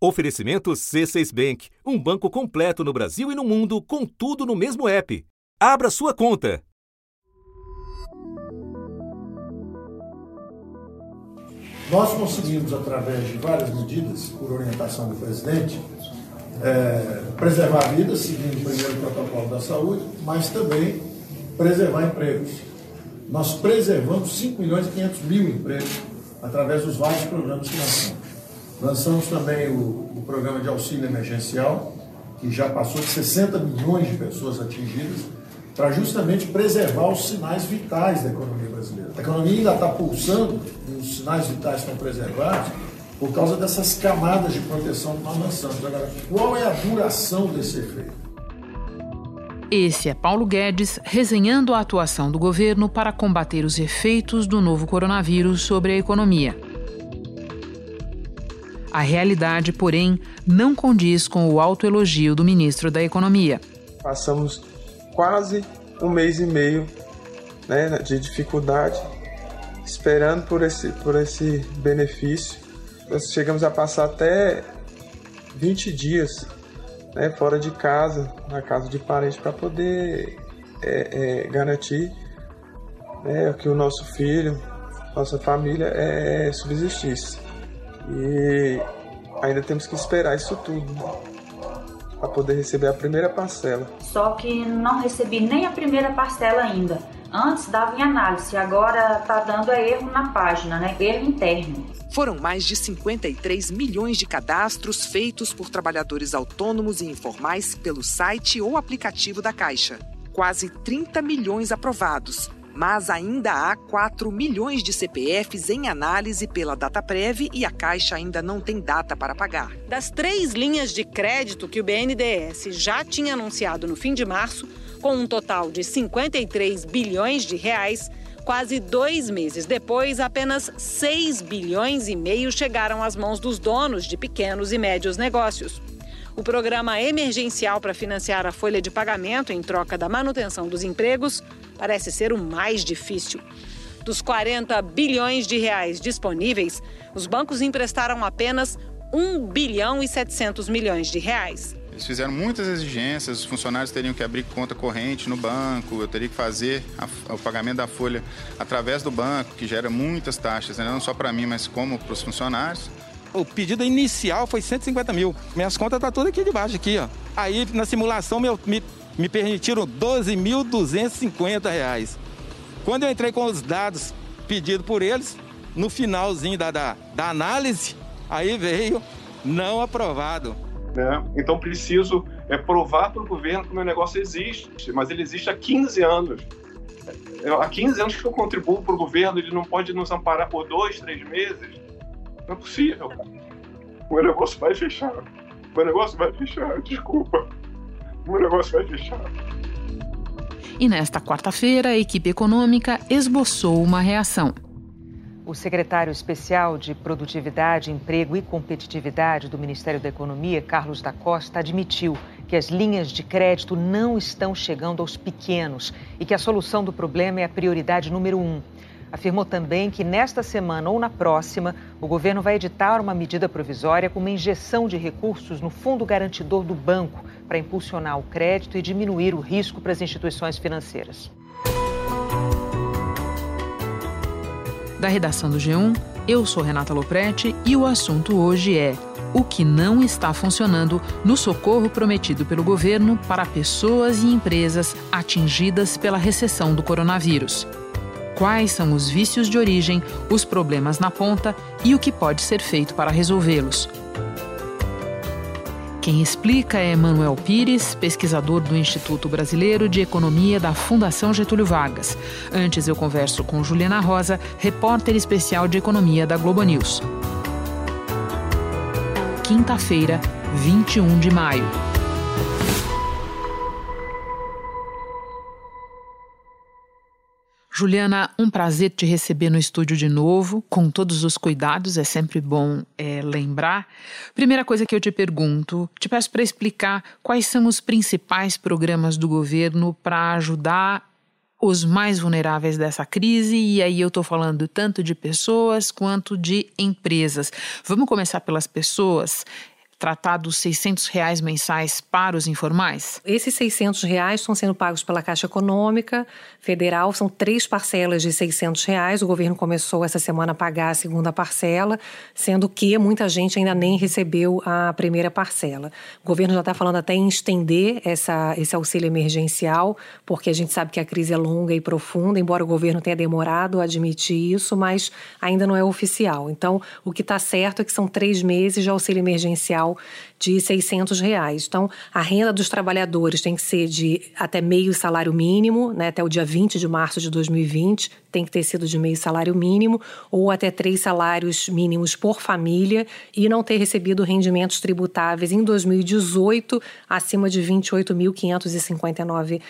Oferecimento C6 Bank, um banco completo no Brasil e no mundo, com tudo no mesmo app. Abra sua conta. Nós conseguimos, através de várias medidas, por orientação do presidente, é, preservar a vida, seguindo primeiro protocolo da saúde, mas também preservar empregos. Nós preservamos 5 milhões e 500 mil empregos através dos vários programas que lançamos. Lançamos também o, o programa de auxílio emergencial, que já passou de 60 milhões de pessoas atingidas, para justamente preservar os sinais vitais da economia brasileira. A economia ainda está pulsando, e os sinais vitais estão preservados, por causa dessas camadas de proteção que nós lançamos. Agora, qual é a duração desse efeito? Esse é Paulo Guedes resenhando a atuação do governo para combater os efeitos do novo coronavírus sobre a economia. A realidade, porém, não condiz com o autoelogio do ministro da Economia. Passamos quase um mês e meio né, de dificuldade, esperando por esse, por esse benefício. Nós chegamos a passar até 20 dias né, fora de casa, na casa de parente, para poder é, é, garantir né, que o nosso filho, nossa família é, subsistisse. E ainda temos que esperar isso tudo né, para poder receber a primeira parcela. Só que não recebi nem a primeira parcela ainda. Antes dava em análise, agora está dando erro na página, né? Erro interno. Foram mais de 53 milhões de cadastros feitos por trabalhadores autônomos e informais pelo site ou aplicativo da Caixa. Quase 30 milhões aprovados, mas ainda há 4 milhões de CPFs em análise pela Dataprev e a Caixa ainda não tem data para pagar. Das três linhas de crédito que o BNDES já tinha anunciado no fim de março, com um total de 53 bilhões de reais, quase dois meses depois, apenas 6 bilhões e meio chegaram às mãos dos donos de pequenos e médios negócios. O programa emergencial para financiar a folha de pagamento em troca da manutenção dos empregos parece ser o mais difícil. Dos 40 bilhões de reais disponíveis, os bancos emprestaram apenas 1 bilhão e 700 milhões de reais. Eles fizeram muitas exigências, os funcionários teriam que abrir conta corrente no banco, eu teria que fazer a, o pagamento da folha através do banco, que gera muitas taxas, né? não só para mim, mas como para os funcionários. O pedido inicial foi 150 mil. Minhas contas estão tá todas aqui debaixo, aqui, ó. Aí na simulação meu, me, me permitiram 12.250 reais. Quando eu entrei com os dados pedidos por eles, no finalzinho da, da, da análise, aí veio não aprovado. Né? Então preciso é, provar para o governo que o meu negócio existe, mas ele existe há 15 anos. É, há 15 anos que eu contribuo para o governo, ele não pode nos amparar por dois, três meses. Não é possível. O meu negócio vai fechar. O meu negócio vai fechar, desculpa. O negócio vai fechar. E nesta quarta-feira, a equipe econômica esboçou uma reação. O secretário especial de Produtividade, Emprego e Competitividade do Ministério da Economia, Carlos da Costa, admitiu que as linhas de crédito não estão chegando aos pequenos e que a solução do problema é a prioridade número um. Afirmou também que nesta semana ou na próxima, o governo vai editar uma medida provisória com uma injeção de recursos no fundo garantidor do banco para impulsionar o crédito e diminuir o risco para as instituições financeiras. Da redação do G1, eu sou Renata Loprete e o assunto hoje é o que não está funcionando no socorro prometido pelo governo para pessoas e empresas atingidas pela recessão do coronavírus. Quais são os vícios de origem, os problemas na ponta e o que pode ser feito para resolvê-los? Quem explica é Manuel Pires, pesquisador do Instituto Brasileiro de Economia da Fundação Getúlio Vargas. Antes eu converso com Juliana Rosa, repórter especial de economia da Globo News. Quinta-feira, 21 de maio. Juliana, um prazer te receber no estúdio de novo, com todos os cuidados, é sempre bom é, lembrar. Primeira coisa que eu te pergunto, te peço para explicar quais são os principais programas do governo para ajudar os mais vulneráveis dessa crise, e aí eu estou falando tanto de pessoas quanto de empresas. Vamos começar pelas pessoas. Tratar dos 600 reais mensais para os informais? Esses 600 reais estão sendo pagos pela Caixa Econômica Federal, são três parcelas de 600 reais. O governo começou essa semana a pagar a segunda parcela, sendo que muita gente ainda nem recebeu a primeira parcela. O governo já está falando até em estender essa, esse auxílio emergencial, porque a gente sabe que a crise é longa e profunda, embora o governo tenha demorado a admitir isso, mas ainda não é oficial. Então, o que está certo é que são três meses de auxílio emergencial de 600 reais. Então, a renda dos trabalhadores tem que ser de até meio salário mínimo, né, até o dia 20 de março de 2020, tem que ter sido de meio salário mínimo, ou até três salários mínimos por família, e não ter recebido rendimentos tributáveis em 2018 acima de R$ 28.559.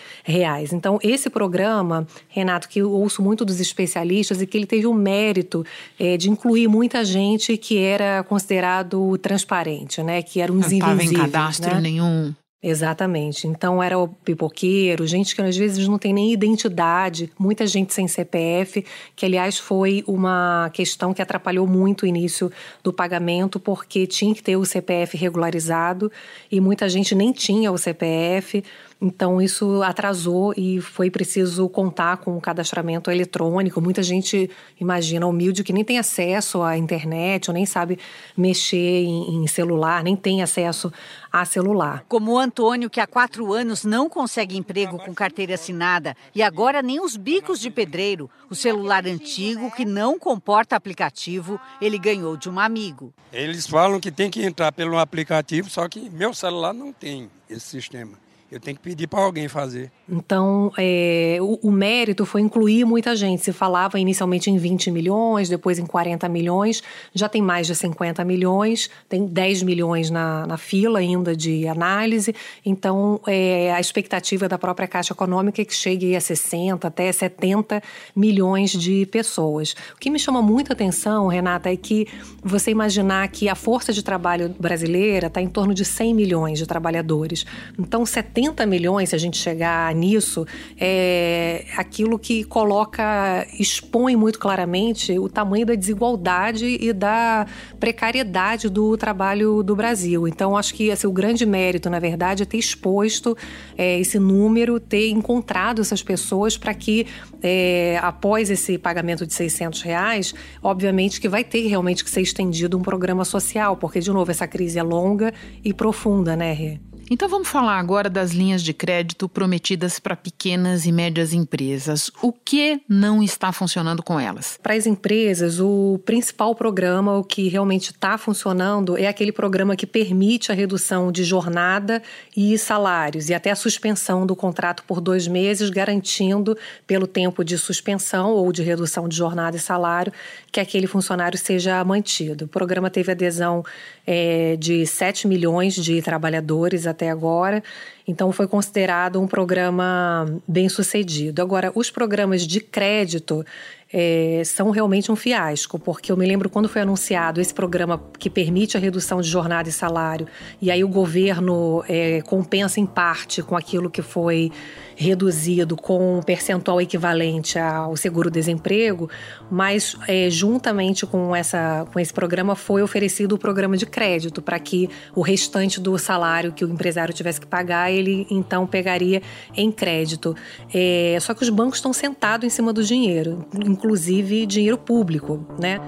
Então, esse programa, Renato, que eu ouço muito dos especialistas, e que ele teve o mérito é, de incluir muita gente que era considerado transparente, né, que era um não estava em cadastro né? nenhum. Exatamente. Então era o pipoqueiro, gente que às vezes não tem nem identidade, muita gente sem CPF, que aliás foi uma questão que atrapalhou muito o início do pagamento, porque tinha que ter o CPF regularizado e muita gente nem tinha o CPF. Então, isso atrasou e foi preciso contar com o cadastramento eletrônico. Muita gente imagina humilde que nem tem acesso à internet ou nem sabe mexer em, celular, nem tem acesso a celular. Como o Antônio, que há quatro anos não consegue emprego com carteira assinada e agora nem os bicos de pedreiro, o celular antigo que não comporta aplicativo, ele ganhou de um amigo. Eles falam que tem que entrar pelo aplicativo, só que meu celular não tem esse sistema eu tenho que pedir para alguém fazer. Então, é, o, o, mérito foi incluir muita gente. Se falava inicialmente em 20 milhões, depois em 40 milhões, já tem mais de 50 milhões, tem 10 milhões na, na fila ainda de análise. Então, é, a expectativa da própria Caixa Econômica é que chegue a 60, até 70 milhões de pessoas. O que me chama muita atenção, Renata, é que você imaginar que a força de trabalho brasileira está em torno de 100 milhões de trabalhadores. Então, 70 70 milhões, se a gente chegar nisso, é aquilo que coloca, expõe muito claramente o tamanho da desigualdade e da precariedade do trabalho do Brasil. Então, acho que assim, o grande mérito, na verdade, é ter exposto é, esse número, ter encontrado essas pessoas para que, é, após esse pagamento de 600 reais, obviamente que vai ter realmente que ser estendido um programa social, porque, de novo, essa crise é longa e profunda, né, Rê? Então vamos falar agora das linhas de crédito prometidas para pequenas e médias empresas. O que não está funcionando com elas? Para as empresas, o principal programa, o que realmente está funcionando, é aquele programa que permite a redução de jornada e salários e até a suspensão do contrato por dois meses, garantindo, pelo tempo de suspensão ou de redução de jornada e salário, que aquele funcionário seja mantido. O programa teve adesão é, de 7 milhões de trabalhadores até agora. Então, foi considerado um programa bem sucedido. Agora, os programas de crédito é, são realmente um fiasco, porque eu me lembro quando foi anunciado esse programa que permite a redução de jornada e salário, e aí o governo é, compensa em parte com aquilo que foi reduzido com um percentual equivalente ao seguro-desemprego, mas é, juntamente com, essa, com esse programa foi oferecido o programa de crédito para que o restante do salário que o empresário tivesse que pagar, ele então pegaria em crédito. É, só que os bancos estão sentados em cima do dinheiro, inclusive dinheiro público, né?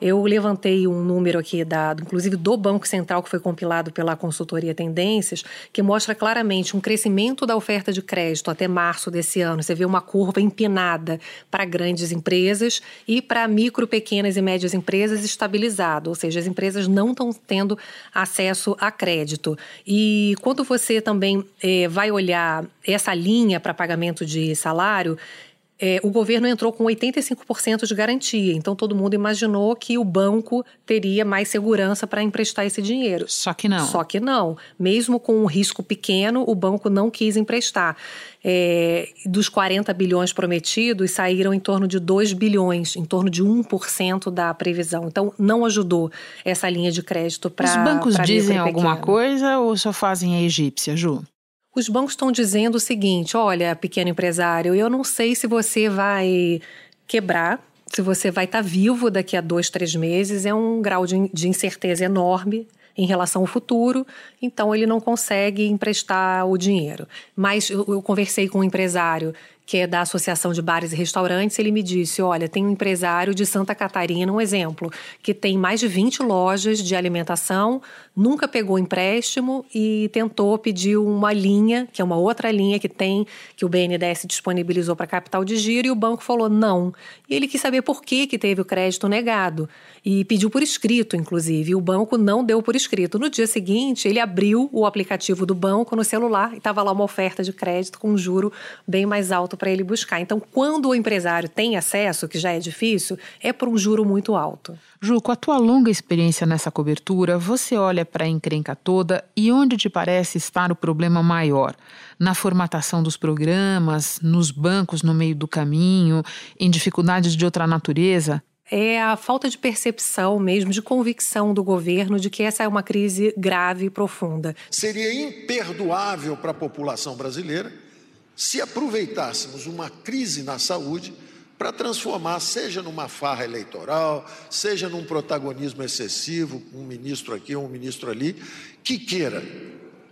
Eu levantei um número aqui, da, inclusive do Banco Central, que foi compilado pela consultoria Tendências, que mostra claramente um crescimento da oferta de crédito até março desse ano. Você vê uma curva empinada para grandes empresas e para micro, pequenas e médias empresas estabilizado, ou seja, as empresas não estão tendo acesso a crédito. E quando você também é, vai olhar essa linha para pagamento de salário, é, o governo entrou com 85% de garantia. Então todo mundo imaginou que o banco teria mais segurança para emprestar esse dinheiro. Só que não. Só que não. Mesmo com um risco pequeno, o banco não quis emprestar. É, dos 40 bilhões prometidos, saíram em torno de 2 bilhões, em torno de 1% da previsão. Então, não ajudou essa linha de crédito para. Os bancos dizem alguma coisa ou só fazem a egípcia, Ju? Os bancos estão dizendo o seguinte: olha, pequeno empresário, eu não sei se você vai quebrar se você vai estar tá vivo daqui a dois, três meses, é um grau de, de incerteza enorme em relação ao futuro, então ele não consegue emprestar o dinheiro. Mas eu, eu conversei com um empresário que é da Associação de Bares e Restaurantes, ele me disse: olha, tem um empresário de Santa Catarina, um exemplo, que tem mais de 20 lojas de alimentação, nunca pegou empréstimo e tentou pedir uma linha, que é uma outra linha que tem, que o BNDES disponibilizou para capital de giro, e o banco falou não. E ele quis saber por que, que teve o crédito negado. E pediu por escrito, inclusive. E o banco não deu por escrito. No dia seguinte, ele abriu o aplicativo do banco no celular e estava lá uma oferta de crédito com um juro bem mais alto para ele buscar. Então, quando o empresário tem acesso, que já é difícil, é por um juro muito alto. Ju, com a tua longa experiência nessa cobertura, você olha para a encrenca toda e onde te parece estar o problema maior? Na formatação dos programas, nos bancos no meio do caminho, em dificuldades de outra natureza? é a falta de percepção mesmo, de convicção do governo de que essa é uma crise grave e profunda. Seria imperdoável para a população brasileira se aproveitássemos uma crise na saúde para transformar, seja numa farra eleitoral, seja num protagonismo excessivo, um ministro aqui, um ministro ali, que queira,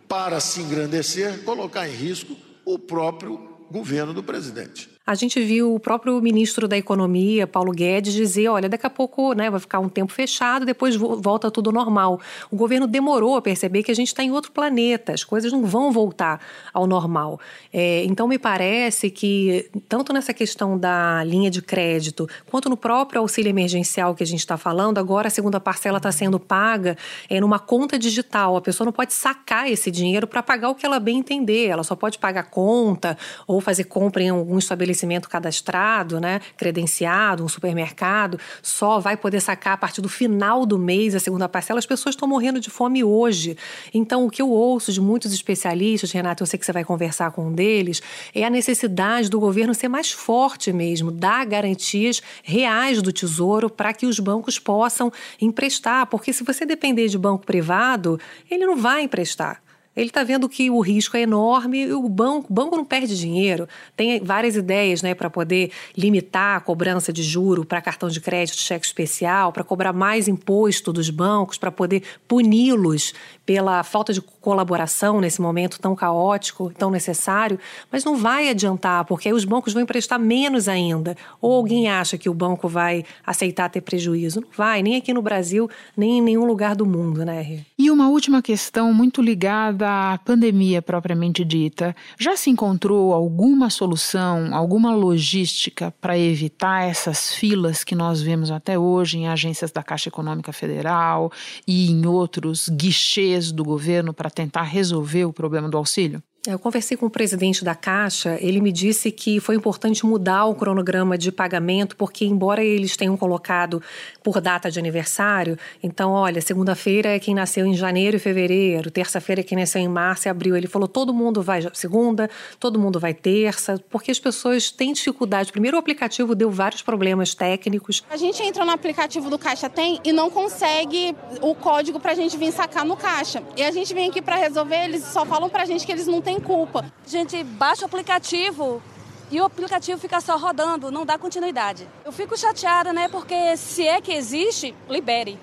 para se engrandecer, colocar em risco o próprio governo do presidente. A gente viu o próprio ministro da Economia, Paulo Guedes, dizer: olha, daqui a pouco né, vai ficar um tempo fechado, depois volta tudo normal. O governo demorou a perceber que a gente está em outro planeta, as coisas não vão voltar ao normal. É, então, me parece que, tanto nessa questão da linha de crédito, quanto no próprio auxílio emergencial que a gente está falando, agora a segunda parcela está sendo paga é, numa conta digital. A pessoa não pode sacar esse dinheiro para pagar o que ela bem entender, ela só pode pagar conta ou fazer compra em algum estabelecimento estabelecimento cadastrado, né, credenciado, um supermercado, só vai poder sacar a partir do final do mês a segunda parcela. As pessoas estão morrendo de fome hoje. Então, o que eu ouço de muitos especialistas, Renato, eu sei que você vai conversar com um deles, é a necessidade do governo ser mais forte mesmo, dar garantias reais do tesouro para que os bancos possam emprestar. Porque se você depender de banco privado, ele não vai emprestar. Ele está vendo que o risco é enorme e o banco, o banco não perde dinheiro. Tem várias ideias né, para poder limitar a cobrança de juro para cartão de crédito, cheque especial, para cobrar mais imposto dos bancos, para poder puni-los pela falta de colaboração nesse momento tão caótico, tão necessário, mas não vai adiantar, porque aí os bancos vão emprestar menos ainda. Ou alguém acha que o banco vai aceitar ter prejuízo? Não vai, nem aqui no Brasil, nem em nenhum lugar do mundo, né, E uma última questão muito ligada à pandemia propriamente dita. Já se encontrou alguma solução, alguma logística para evitar essas filas que nós vemos até hoje em agências da Caixa Econômica Federal e em outros guichês do governo para tentar resolver o problema do auxílio? Eu conversei com o presidente da Caixa, ele me disse que foi importante mudar o cronograma de pagamento, porque, embora eles tenham colocado por data de aniversário, então, olha, segunda-feira é quem nasceu em janeiro e fevereiro, terça-feira é quem nasceu em março e abril. Ele falou: todo mundo vai segunda, todo mundo vai terça, porque as pessoas têm dificuldade. Primeiro, o aplicativo deu vários problemas técnicos. A gente entra no aplicativo do Caixa Tem e não consegue o código para a gente vir sacar no caixa. E a gente vem aqui para resolver, eles só falam para a gente que eles não têm tem culpa. A gente baixa o aplicativo e o aplicativo fica só rodando, não dá continuidade. Eu fico chateada, né? Porque se é que existe, libere.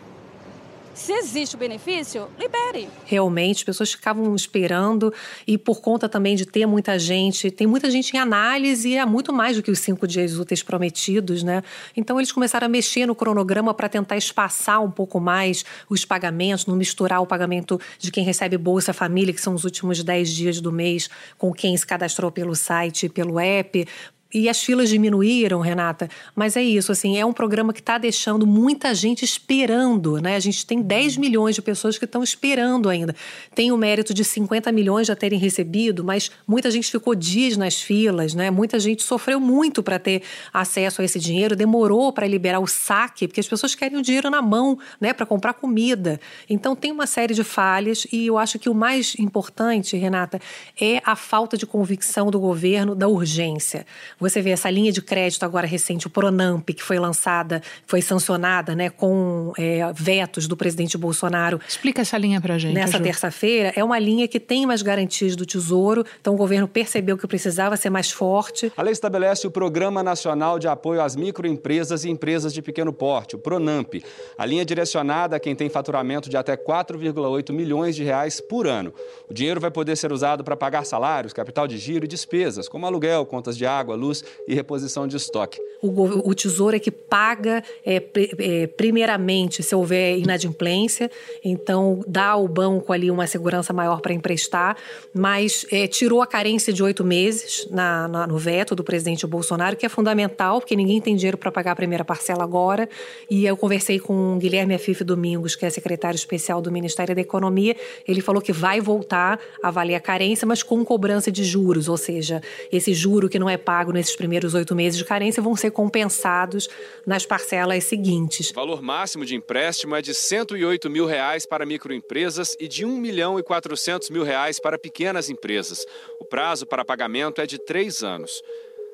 Se existe o benefício, libere. Realmente, as pessoas ficavam esperando e por conta também de ter muita gente, tem muita gente em análise e é muito mais do que os cinco dias úteis prometidos, né? Então eles começaram a mexer no cronograma para tentar espaçar um pouco mais os pagamentos, não misturar o pagamento de quem recebe Bolsa Família, que são os últimos dez dias do mês, com quem se cadastrou pelo site pelo app, e as filas diminuíram, Renata, mas é isso, assim, é um programa que está deixando muita gente esperando, né? A gente tem 10 milhões de pessoas que estão esperando ainda. Tem o mérito de 50 milhões já terem recebido, mas muita gente ficou dias nas filas, né? Muita gente sofreu muito para ter acesso a esse dinheiro, demorou para liberar o saque, porque as pessoas querem o dinheiro na mão, né, para comprar comida. Então tem uma série de falhas e eu acho que o mais importante, Renata, é a falta de convicção do governo da urgência. Você vê essa linha de crédito agora recente, o Pronamp, que foi lançada, foi sancionada né, com é, vetos do presidente Bolsonaro. Explica essa linha para gente. Nessa terça-feira, é uma linha que tem mais garantias do Tesouro, então o governo percebeu que precisava ser mais forte. A lei estabelece o Programa Nacional de Apoio às Microempresas e Empresas de Pequeno Porte, o Pronamp. A linha é direcionada a quem tem faturamento de até 4,8 milhões de reais por ano. O dinheiro vai poder ser usado para pagar salários, capital de giro e despesas, como aluguel, contas de água, luz e reposição de estoque. O, o Tesouro é que paga é, é, primeiramente se houver inadimplência, então dá ao banco ali uma segurança maior para emprestar, mas é, tirou a carência de oito meses na, na, no veto do presidente Bolsonaro, que é fundamental, porque ninguém tem dinheiro para pagar a primeira parcela agora. E eu conversei com o Guilherme Afife Domingos, que é secretário especial do Ministério da Economia, ele falou que vai voltar a valer a carência, mas com cobrança de juros, ou seja, esse juro que não é pago nesses primeiros oito meses de carência vão ser compensados nas parcelas seguintes. O valor máximo de empréstimo é de 108 mil reais para microempresas e de 1 milhão e 400 mil reais para pequenas empresas. O prazo para pagamento é de três anos.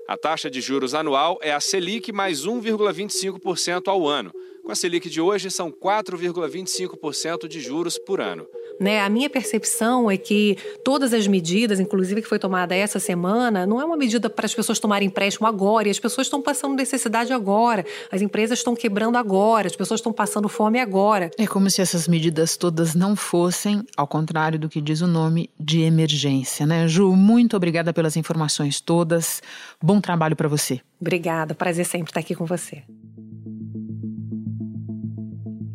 A taxa de juros anual é a Selic mais 1,25% ao ano. Com a Selic de hoje, são 4,25% de juros por ano. Né? A minha percepção é que todas as medidas, inclusive que foi tomada essa semana, não é uma medida para as pessoas tomarem empréstimo agora, e as pessoas estão passando necessidade agora, as empresas estão quebrando agora, as pessoas estão passando fome agora. É como se essas medidas todas não fossem, ao contrário do que diz o nome, de emergência, né? Ju, muito obrigada pelas informações todas. Bom trabalho para você. Obrigada, prazer sempre estar aqui com você.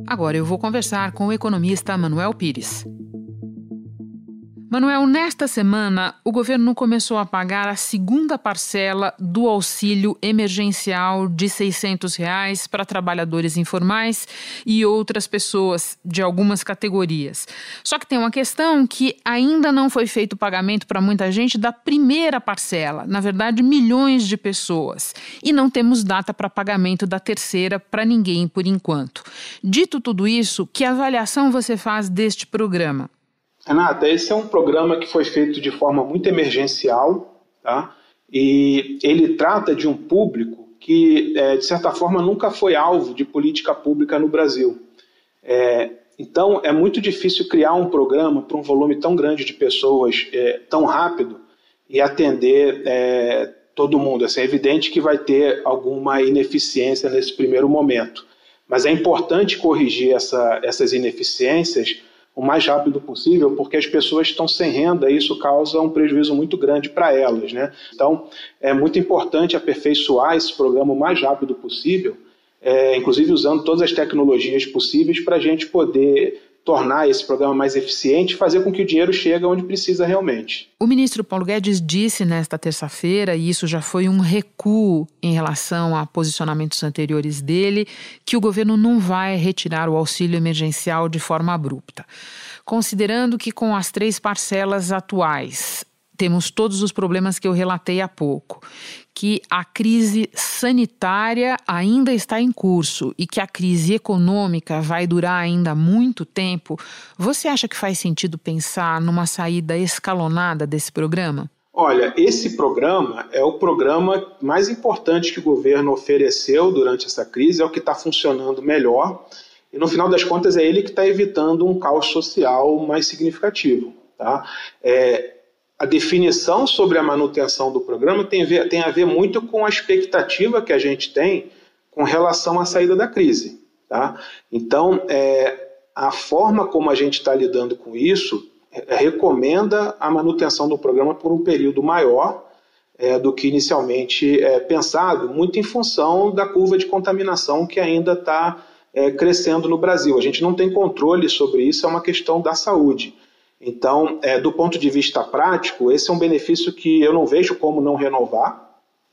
Agora eu vou conversar com o economista Manuel Pires. Manuel, nesta semana, o governo começou a pagar a segunda parcela do auxílio emergencial de 600 reais para trabalhadores informais e outras pessoas de algumas categorias. Só que tem uma questão que ainda não foi feito o pagamento para muita gente da primeira parcela, na verdade, milhões de pessoas. E não temos data para pagamento da terceira para ninguém por enquanto. Dito tudo isso, que avaliação você faz deste programa? Renata, esse é um programa que foi feito de forma muito emergencial, tá? E ele trata de um público que, é, de certa forma, nunca foi alvo de política pública no Brasil. É, então, é muito difícil criar um programa para um volume tão grande de pessoas é, tão rápido e atender é, todo mundo. Assim, é evidente que vai ter alguma ineficiência nesse primeiro momento, mas é importante corrigir essa, essas ineficiências o mais rápido possível, porque as pessoas estão sem renda e isso causa um prejuízo muito grande para elas. Né? Então, é muito importante aperfeiçoar esse programa o mais rápido possível, é, inclusive usando todas as tecnologias possíveis para a gente poder tornar esse programa mais eficiente e fazer com que o dinheiro chegue onde precisa realmente. O ministro Paulo Guedes disse nesta terça-feira, e isso já foi um recuo em relação a posicionamentos anteriores dele, que o governo não vai retirar o auxílio emergencial de forma abrupta. Considerando que com as três parcelas atuais temos todos os problemas que eu relatei há pouco, que a crise sanitária ainda está em curso e que a crise econômica vai durar ainda muito tempo, você acha que faz sentido pensar numa saída escalonada desse programa? Olha, esse programa é o programa mais importante que o governo ofereceu durante essa crise, é o que está funcionando melhor e no final das contas é ele que está evitando um caos social mais significativo. Tá? É, a definição sobre a manutenção do programa tem a, ver, tem a ver muito com a expectativa que a gente tem com relação à saída da crise. Tá? Então, é, a forma como a gente está lidando com isso é, recomenda a manutenção do programa por um período maior é, do que inicialmente é, pensado, muito em função da curva de contaminação que ainda está é, crescendo no Brasil. A gente não tem controle sobre isso, é uma questão da saúde. Então, é, do ponto de vista prático, esse é um benefício que eu não vejo como não renovar.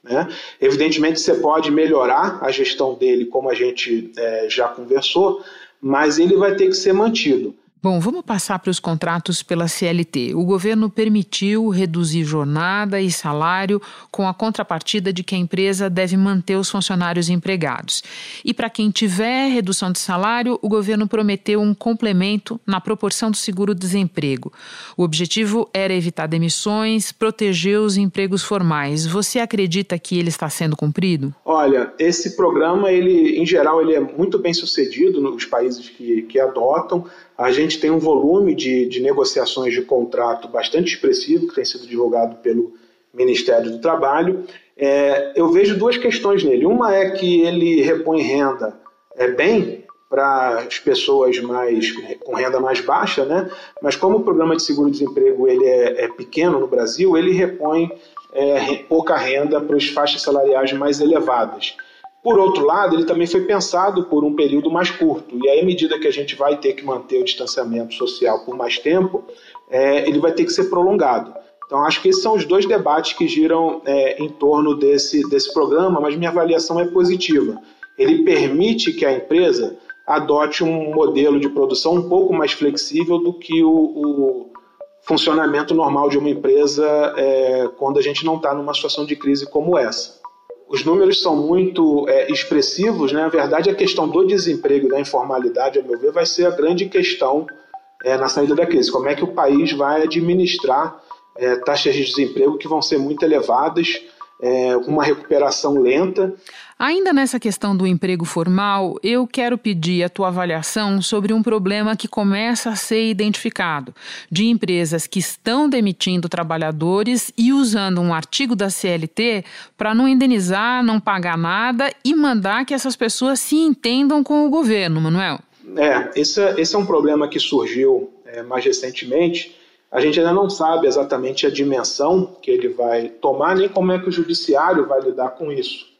Né? Evidentemente, você pode melhorar a gestão dele, como a gente é, já conversou, mas ele vai ter que ser mantido. Bom, vamos passar para os contratos pela CLT. O governo permitiu reduzir jornada e salário com a contrapartida de que a empresa deve manter os funcionários empregados. E para quem tiver redução de salário, o governo prometeu um complemento na proporção do seguro-desemprego. O objetivo era evitar demissões, proteger os empregos formais. Você acredita que ele está sendo cumprido? Olha, esse programa, ele, em geral, ele é muito bem sucedido nos países que, que adotam. A gente tem um volume de, de negociações de contrato bastante expressivo, que tem sido divulgado pelo Ministério do Trabalho. É, eu vejo duas questões nele. Uma é que ele repõe renda é, bem para as pessoas mais com renda mais baixa, né? Mas como o programa de seguro-desemprego ele é, é, pequeno no Brasil, ele repõe é, pouca renda para as faixas salariais mais elevadas. Por outro lado, ele também foi pensado por um período mais curto, e aí, à medida que a gente vai ter que manter o distanciamento social por mais tempo, é, ele vai ter que ser prolongado. Então, acho que esses são os dois debates que giram é, em torno desse, desse programa, mas minha avaliação é positiva. Ele permite que a empresa adote um modelo de produção um pouco mais flexível do que o, o funcionamento normal de uma empresa é, quando a gente não está numa situação de crise como essa os números são muito é, expressivos, né? Na verdade, a questão do desemprego e da informalidade, ao meu ver, vai ser a grande questão é, na saída da crise. Como é que o país vai administrar é, taxas de desemprego que vão ser muito elevadas, é, uma recuperação lenta. Ainda nessa questão do emprego formal, eu quero pedir a tua avaliação sobre um problema que começa a ser identificado de empresas que estão demitindo trabalhadores e usando um artigo da CLT para não indenizar, não pagar nada e mandar que essas pessoas se entendam com o governo, Manuel. É, esse, é, esse é um problema que surgiu é, mais recentemente. A gente ainda não sabe exatamente a dimensão que ele vai tomar, nem como é que o judiciário vai lidar com isso.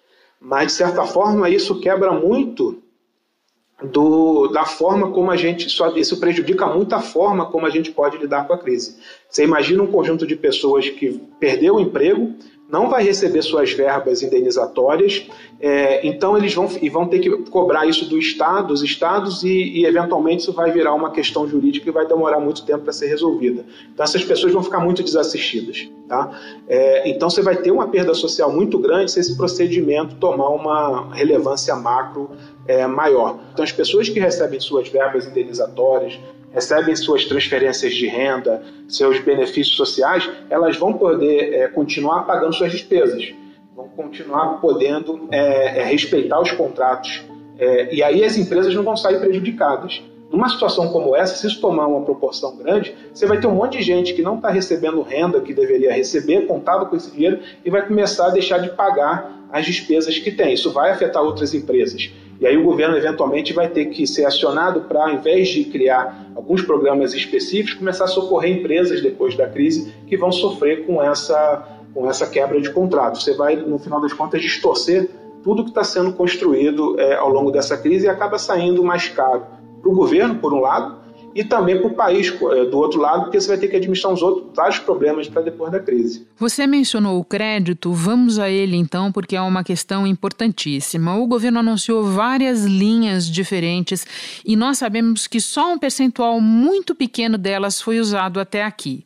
Mas, de certa forma, isso quebra muito do, da forma como a gente. Isso, prejudica muito a forma como a gente pode lidar com a crise. Você imagina um conjunto de pessoas que perdeu o emprego, não vai receber suas verbas indenizatórias, é, então eles vão, e vão ter que cobrar isso do Estado, dos Estados, e, e, eventualmente isso vai virar uma questão jurídica e vai demorar muito tempo para ser resolvida. Então essas pessoas vão ficar muito desassistidas. Tá? É, então você vai ter uma perda social muito grande se esse procedimento tomar uma relevância macro é, maior. Então as pessoas que recebem suas verbas indenizatórias, recebem suas transferências de renda, seus benefícios sociais, elas vão poder é, continuar pagando suas despesas, vão continuar podendo é, é, respeitar os contratos. É, e aí as empresas não vão sair prejudicadas. Numa situação como essa, se isso tomar uma proporção grande, você vai ter um monte de gente que não está recebendo renda que deveria receber, contava com esse dinheiro, e vai começar a deixar de pagar as despesas que tem. Isso vai afetar outras empresas. E aí o governo eventualmente vai ter que ser acionado para, ao invés de criar alguns programas específicos, começar a socorrer empresas depois da crise que vão sofrer com essa, com essa quebra de contrato. Você vai, no final das contas, distorcer tudo que está sendo construído é, ao longo dessa crise e acaba saindo mais caro para o governo, por um lado, e também para o país eh, do outro lado, porque você vai ter que administrar uns outros vários problemas para depois da crise. Você mencionou o crédito, vamos a ele então, porque é uma questão importantíssima. O governo anunciou várias linhas diferentes e nós sabemos que só um percentual muito pequeno delas foi usado até aqui.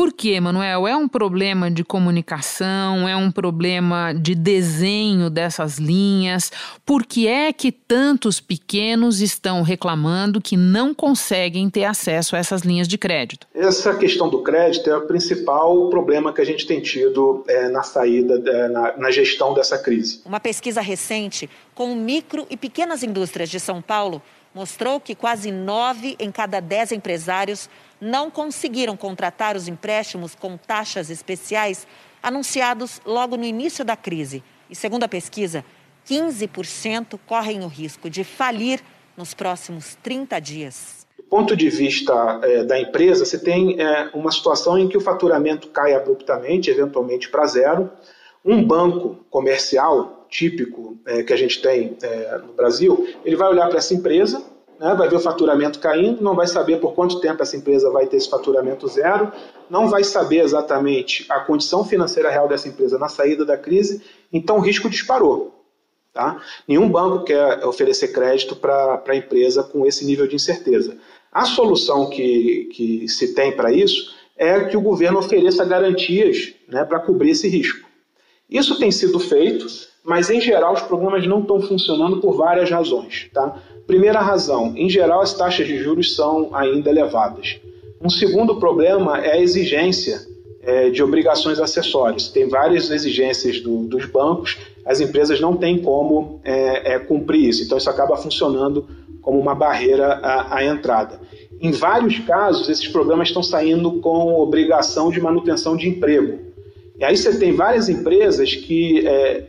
Por quê, Manuel? É um problema de comunicação, é um problema de desenho dessas linhas? Por que é que tantos pequenos estão reclamando que não conseguem ter acesso a essas linhas de crédito? Essa questão do crédito é o principal problema que a gente tem tido é, na saída, é, na, na gestão dessa crise. Uma pesquisa recente com micro e pequenas indústrias de São Paulo mostrou que quase nove em cada dez empresários não conseguiram contratar os empréstimos com taxas especiais anunciados logo no início da crise. E segundo a pesquisa, 15% correm o risco de falir nos próximos 30 dias. Do ponto de vista é, da empresa, você tem é, uma situação em que o faturamento cai abruptamente, eventualmente para zero. Um banco comercial típico é, que a gente tem no Brasil, ele vai olhar para essa empresa né, vai ver o faturamento caindo, não vai saber por quanto tempo essa empresa vai ter esse faturamento zero, não vai saber exatamente a condição financeira real dessa empresa na saída da crise, então o risco disparou. Tá? Nenhum banco quer oferecer crédito para a empresa com esse nível de incerteza. A solução que, que se tem para isso é que o governo ofereça garantias né, para cobrir esse risco. Isso tem sido feito, mas em geral os programas não estão funcionando por várias razões. Tá? Primeira razão, em geral as taxas de juros são ainda elevadas. Um segundo problema é a exigência é, de obrigações acessórias. Tem várias exigências do, dos bancos, as empresas não têm como é, é, cumprir isso, então isso acaba funcionando como uma barreira à, à entrada. Em vários casos, esses programas estão saindo com obrigação de manutenção de emprego. E aí você tem várias empresas que é,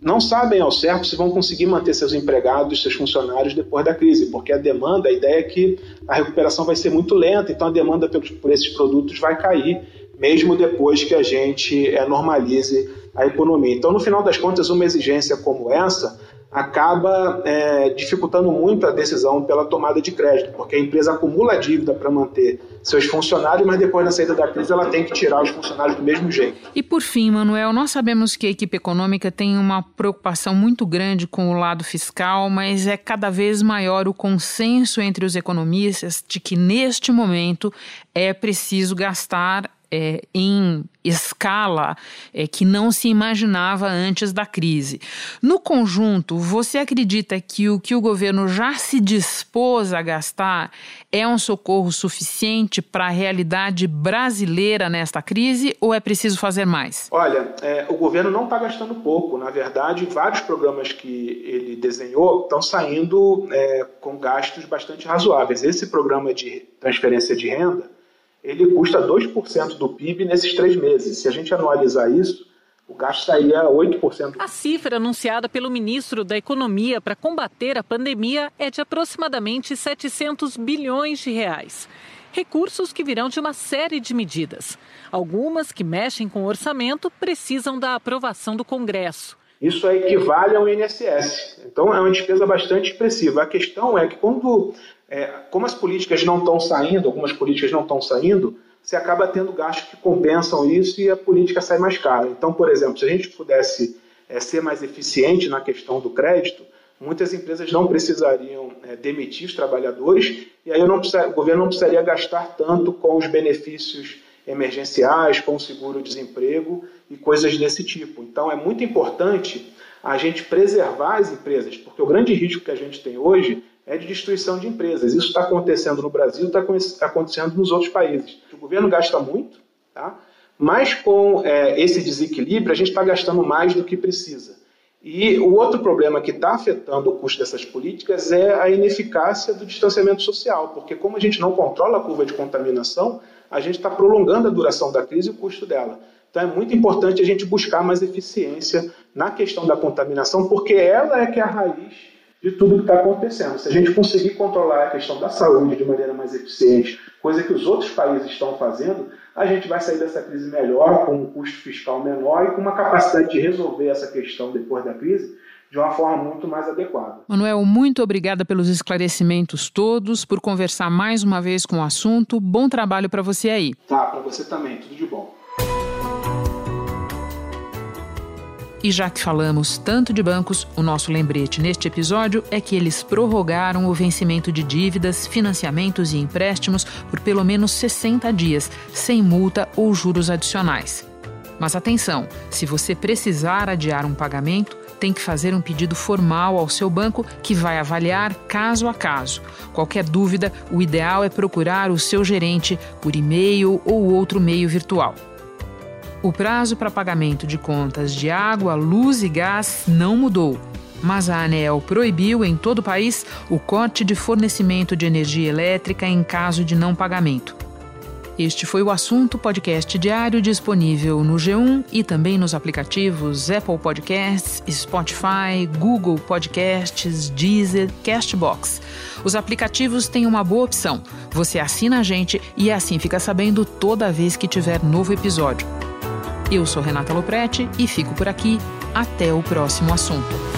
não sabem ao certo se vão conseguir manter seus empregados, seus funcionários depois da crise, porque a demanda, a ideia é que a recuperação vai ser muito lenta, então a demanda por, esses produtos vai cair, mesmo depois que a gente é, normalize a economia. Então, no final das contas, uma exigência como essa acaba é, dificultando muito a decisão pela tomada de crédito, porque a empresa acumula dívida para manter seus funcionários, mas depois da saída da crise ela tem que tirar os funcionários do mesmo jeito. E por fim, Manuel, nós sabemos que a equipe econômica tem uma preocupação muito grande com o lado fiscal, mas é cada vez maior o consenso entre os economistas de que neste momento é preciso gastar é, em escala é, que não se imaginava antes da crise. No conjunto, você acredita que o que o governo já se dispôs a gastar é um socorro suficiente para a realidade brasileira nesta crise ou é preciso fazer mais? Olha, é, o governo não está gastando pouco. Na verdade, vários programas que ele desenhou estão saindo é, com gastos bastante razoáveis. Esse programa de transferência de renda ele custa 2% do PIB nesses três meses. Se a gente anualizar isso, o gasto sairia 8%. A cifra anunciada pelo ministro da Economia para combater a pandemia é de aproximadamente 700 bilhões de reais. Recursos que virão de uma série de medidas. Algumas que mexem com o orçamento precisam da aprovação do Congresso. Isso equivale ao INSS. Então é uma despesa bastante expressiva. A questão é que quando é, como as políticas não estão saindo, algumas políticas não estão saindo, você acaba tendo gastos que compensam isso e a política sai mais cara. Então, por exemplo, se a gente pudesse é, ser mais eficiente na questão do crédito, muitas empresas não precisariam é, demitir os trabalhadores e aí não o governo não precisaria gastar tanto com os benefícios emergenciais, com seguro-desemprego e coisas desse tipo. Então, é muito importante a gente preservar as empresas, porque o grande risco que a gente tem hoje é de destruição de empresas. Isso está acontecendo no Brasil, está acontecendo nos outros países. O governo gasta muito, tá? mas com é, esse desequilíbrio, a gente está gastando mais do que precisa. E o outro problema que está afetando o custo dessas políticas é a ineficácia do distanciamento social, porque como a gente não controla a curva de contaminação, a gente está prolongando a duração da crise e o custo dela. Então é muito importante a gente buscar mais eficiência na questão da contaminação, porque ela é que é a raiz de tudo que está acontecendo. Se a gente conseguir controlar a questão da saúde de maneira mais eficiente, coisa que os outros países estão fazendo, a gente vai sair dessa crise melhor, com um custo fiscal menor e com uma capacidade de resolver essa questão depois da crise de uma forma muito mais adequada. Manuel, muito obrigada pelos esclarecimentos todos, por conversar mais uma vez com o assunto. Bom trabalho para você aí. Tá, para você também. Tudo de bom. E já que falamos tanto de bancos, o nosso lembrete neste episódio é que eles prorrogaram o vencimento de dívidas, financiamentos e empréstimos por pelo menos 60 dias, sem multa ou juros adicionais. Mas atenção, se você precisar adiar um pagamento, tem que fazer um pedido formal ao seu banco que vai avaliar caso a caso. Qualquer dúvida, o ideal é procurar o seu gerente por e-mail ou outro meio virtual. O prazo para pagamento de contas de água, luz e gás não mudou, mas a ANEL proibiu em todo o país o corte de fornecimento de energia elétrica em caso de não pagamento. Este foi o assunto podcast diário disponível no G1 e também nos aplicativos Apple Podcasts, Spotify, Google Podcasts, Deezer, Castbox. Os aplicativos têm uma boa opção. Você assina a gente e assim fica sabendo toda vez que tiver novo episódio. Eu sou Renata Loprete e fico por aqui. Até o próximo assunto.